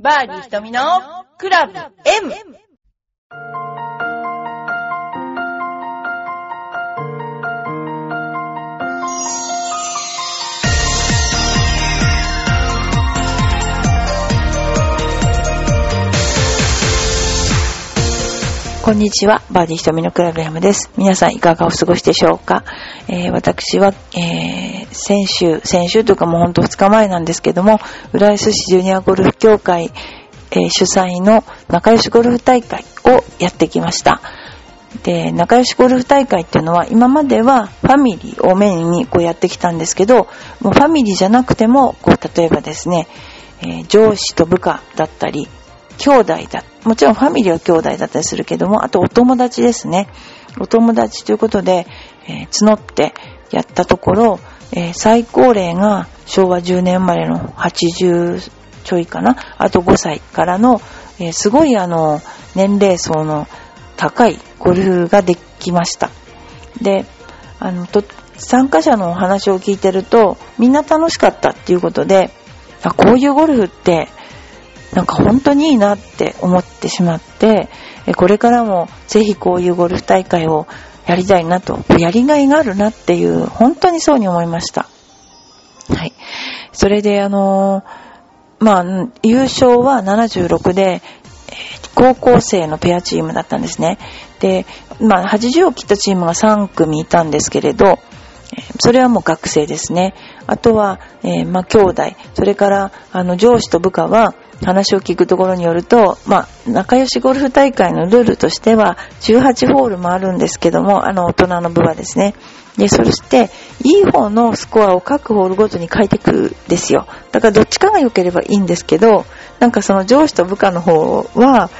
バーディー瞳のクラブ M! こんにちは、バーディー瞳のクラブ M です。皆さんいかがお過ごしでしょうか、えー私は、えー先週、先週というかもうほんと2日前なんですけども、浦安市ジュニアゴルフ協会、えー主催の仲良しゴルフ大会をやってきました。で、仲良しゴルフ大会っていうのは今まではファミリーをメインにこうやってきたんですけど、もうファミリーじゃなくても、こう例えばですね、え上司と部下だったり、兄弟だ。もちろんファミリーは兄弟だったりするけども、あとお友達ですね。お友達ということで、えー募ってやったところ、えー最高齢が昭和10年生まれの80ちょいかな？あと5歳からの、えーすごいあの、年齢層の高いゴルフができました。で、あの、と参加者のお話を聞いてると、みんな楽しかったっていうことで、あこういうゴルフって、なんか本当にいいなって思ってしまって、これからもぜひこういうゴルフ大会をやりたいなと、やりがいがあるなっていう、本当にそうに思いました。はい。それであのーまあ、優勝は76で、高校生のペアチームだったんですね。で、まあ、80を切ったチームが3組いたんですけれど、それはもう学生ですね。あとは、えーまあ、兄弟。それから、あの、上司と部下は、話を聞くところによると、まあ、仲良しゴルフ大会のルールとしては、18ホールもあるんですけども、あの、大人の部はですね。で、そして、いい方のスコアを各ホールごとに書いていくんですよ。だからどっちかが良ければいいんですけど、なんかその上司と部下の方は、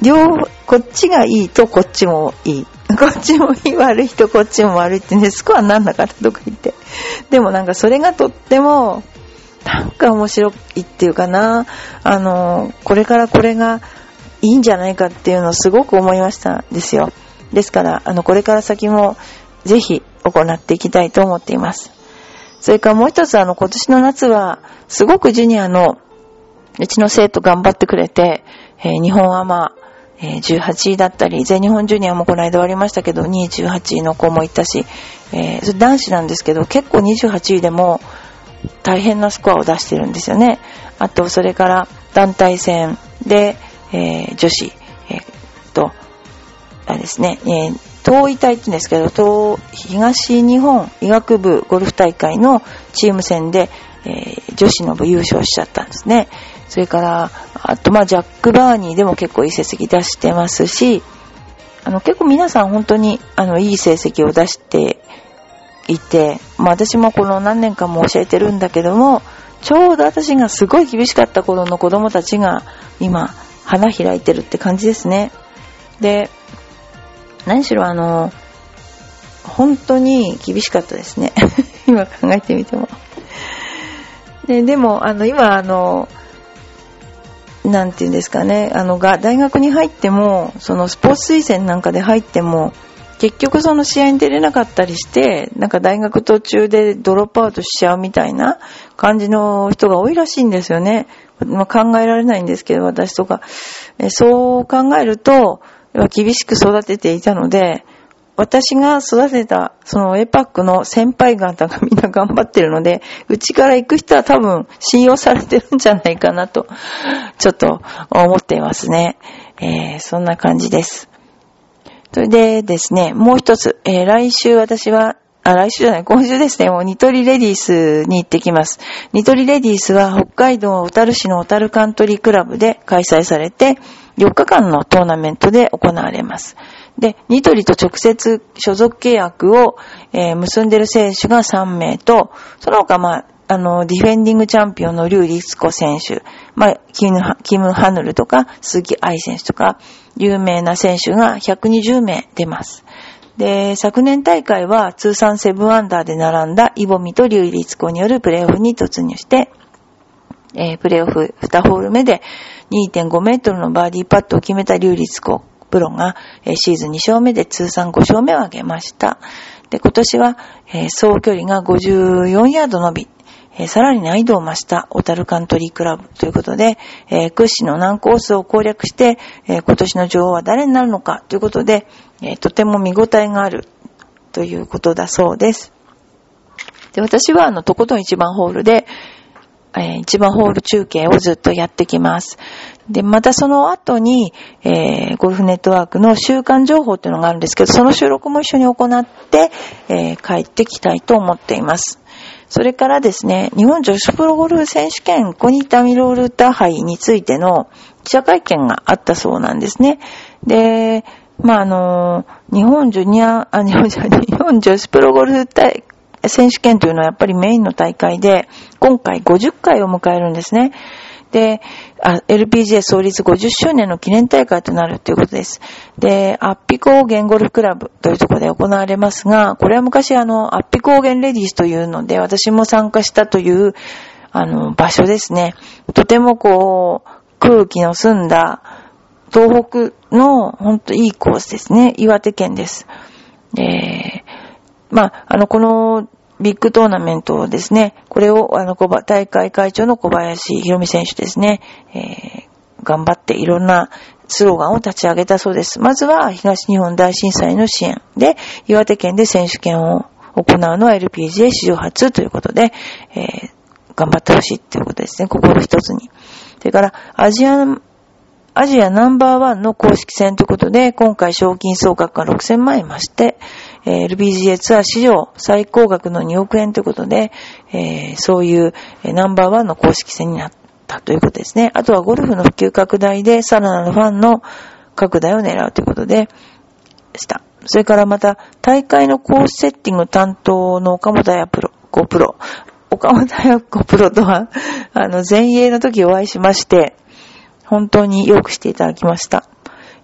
両、こっちがいいとこっちもいい。こっちもいい悪い人こっちも悪いってね、スコアなんなかったとか言って。でもなんかそれがとっても、なんか面白いっていうかな、あの、これからこれがいいんじゃないかっていうのをすごく思いましたんですよ。ですから、あの、これから先もぜひ行っていきたいと思っています。それからもう一つあの、今年の夏は、すごくジュニアのうちの生徒頑張ってくれて、えー日本アマ、えー18位だったり、全日本ジュニアもこの間終わりましたけど、2位18位の子もいたし、えーそれ男子なんですけど、結構28位でも大変なスコアを出してるんですよね。あと、それから団体戦で、えー女子、えーっと、あれですね、えー東医大って言うんですけど、東、東日本医学部ゴルフ大会のチーム戦で、えー女子の部優勝しちゃったんですね。それから、あと、まあ、ジャック・バーニーでも結構いい成績出してますし、あの、結構皆さん本当に、あの、いい成績を出していて、まあ、私もこの何年間も教えてるんだけども、ちょうど私がすごい厳しかった頃の子供たちが今、花開いてるって感じですね。で、何しろあの、本当に厳しかったですね。今考えてみても。ででも、あの、今、あの、なんていうんですかね、あの、が、大学に入っても、そのスポーツ推薦なんかで入っても、結局その試合に出れなかったりして、なんか大学途中でドロップアウトしちゃうみたいな感じの人が多いらしいんですよね。まあ、考えられないんですけど、私とか。えそう考えると、厳しく育てていたので、私が育てた、そのエパックの先輩方がみんな頑張ってるので、うちから行く人は多分信用されてるんじゃないかなと、ちょっと思っていますね。えーそんな感じです。それでですね、もう一つ、えー来週私は、あ、来週じゃない、今週ですね、もうニトリレディースに行ってきます。ニトリレディースは北海道小樽市の小樽カントリークラブで開催されて、4日間のトーナメントで行われます。で、ニトリと直接所属契約を、えー結んでる選手が3名と、その他、まあ、あの、ディフェンディングチャンピオンのリュウ・リスコ選手、まあ、キム・キムハヌルとか、鈴木愛選手とか、有名な選手が120名出ます。で、昨年大会は通算7アンダーで並んだイボミとリュウ・リスコによるプレーオフに突入して、えープレーオフ2ホール目で2.5メートルのバーディーパットを決めたリュウ・リスコプロが、えーシーズン2勝目で通算5勝目を挙げました。で、今年は、えー総距離が54ヤード伸び、え、さらに難易度を増した小樽カントリークラブということで、え、屈指の難コースを攻略して、え今年の女王は誰になるのかということで、えとても見応えがあるということだそうです。で、私はあの、とことん一番ホールで、えー、一番ホール中継をずっとやってきます。で、またその後に、えー、ゴルフネットワークの週間情報っていうのがあるんですけど、その収録も一緒に行って、えー、帰ってきたいと思っています。それからですね、日本女子プロゴルフ選手権コニタミロールタ杯についての記者会見があったそうなんですね。で、まあ、あの、日本ジュニア、あ、日本、日本女子プロゴルフ大選手権というのはやっぱりメインの大会で、今回50回を迎えるんですね。で、LPGA 創立50周年の記念大会となるということです。で、アッピ高原ゴルフクラブというところで行われますが、これは昔あの、アッピ高原レディースというので、私も参加したという、あの、場所ですね。とてもこう、空気の澄んだ、東北のほんといいコースですね。岩手県です。で、まあ、あの、このビッグトーナメントですね、これを、あの、大会会長の小林博美選手ですね、えー、頑張っていろんなスローガンを立ち上げたそうです。まずは東日本大震災の支援で、岩手県で選手権を行うのは LPGA 史上初ということで、えー、頑張ってほしいということですね、心一つに。それから、アジアアジアナンバーワンの公式戦ということで、今回賞金総額が6000万円増して、え、LPGA ツアー史上最高額の2億円ということで、え、そういうナンバーワンの公式戦になったということですね。あとはゴルフの普及拡大でさらなるファンの拡大を狙うということでした。それからまた、大会のコースセッティング担当の岡本彩プロ、5プロ。岡本彩子プロとは、あの、前衛の時お会いしまして、本当によくしていただきました。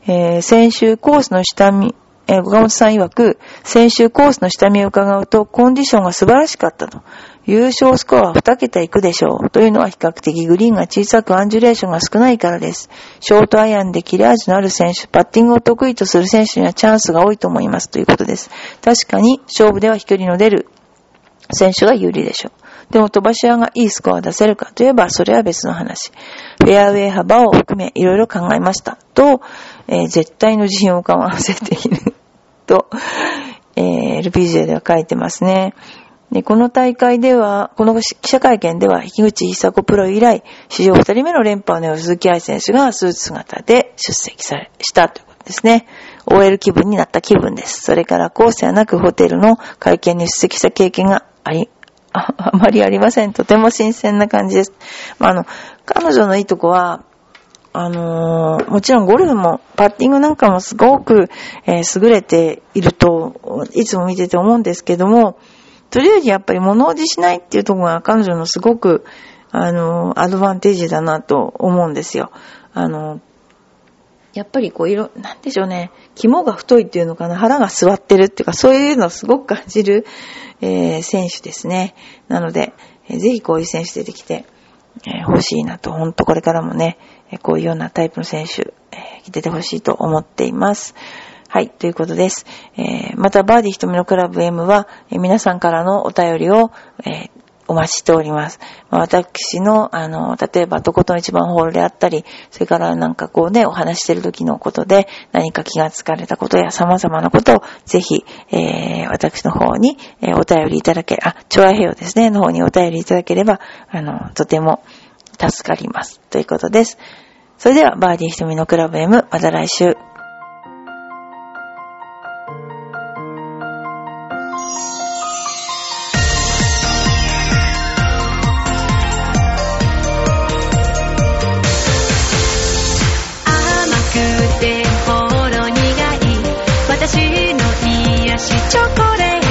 えー、先週コースの下見、えー、岡本さん曰く、先週コースの下見を伺うと、コンディションが素晴らしかったと。優勝スコアは2桁いくでしょう。というのは比較的グリーンが小さくアンジュレーションが少ないからです。ショートアイアンで切れ味のある選手、パッティングを得意とする選手にはチャンスが多いと思います。ということです。確かに勝負では飛距離の出る選手が有利でしょう。でも飛ばし屋がいいスコアを出せるかといえば、それは別の話。フェアウェイ幅を含め、いろいろ考えました。と、えー、絶対の自信をかませている。と、えー、LPGA では書いてますね。で、この大会では、この記者会見では、樋口久子プロ以来、史上二人目の連覇を狙う鈴木愛選手がスーツ姿で出席され、したということですね。OL 気分になった気分です。それから、コースではなくホテルの会見に出席した経験があり、あ あまりありません。とても新鮮な感じです。まあ、あの、彼女のいいとこは、あのー、もちろんゴルフも、パッティングなんかもすごく、えー、優れていると、いつも見てて思うんですけども、とりあえずやっぱり物おじしないっていうところが彼女のすごく、あのー、アドバンテージだなと思うんですよ。あのやっぱりこう、いろ、なんでしょうね。肝が太いっていうのかな。腹が座ってるっていうか、そういうのをすごく感じる、えー、選手ですね。なので、えー、ぜひこういう選手出てきて、え、欲しいなと、ほんとこれからもね、えこういうようなタイプの選手、え出てほしいと思っています。はい、ということです。えまた、バーディー瞳のクラブ M は、え皆さんからのお便りを、えお待ちしております。私の、あの、例えば、とことん一番ホールであったり、それからなんかこうね、お話してる時のことで、何か気がつかれたことや様々なことを、ぜひ、えー、私の方に、えー、お便りいただけ、あ、調和平洋ですね、の方にお便りいただければ、あの、とても助かります。ということです。それでは、バーディー瞳のクラブ M、また来週。チョコレート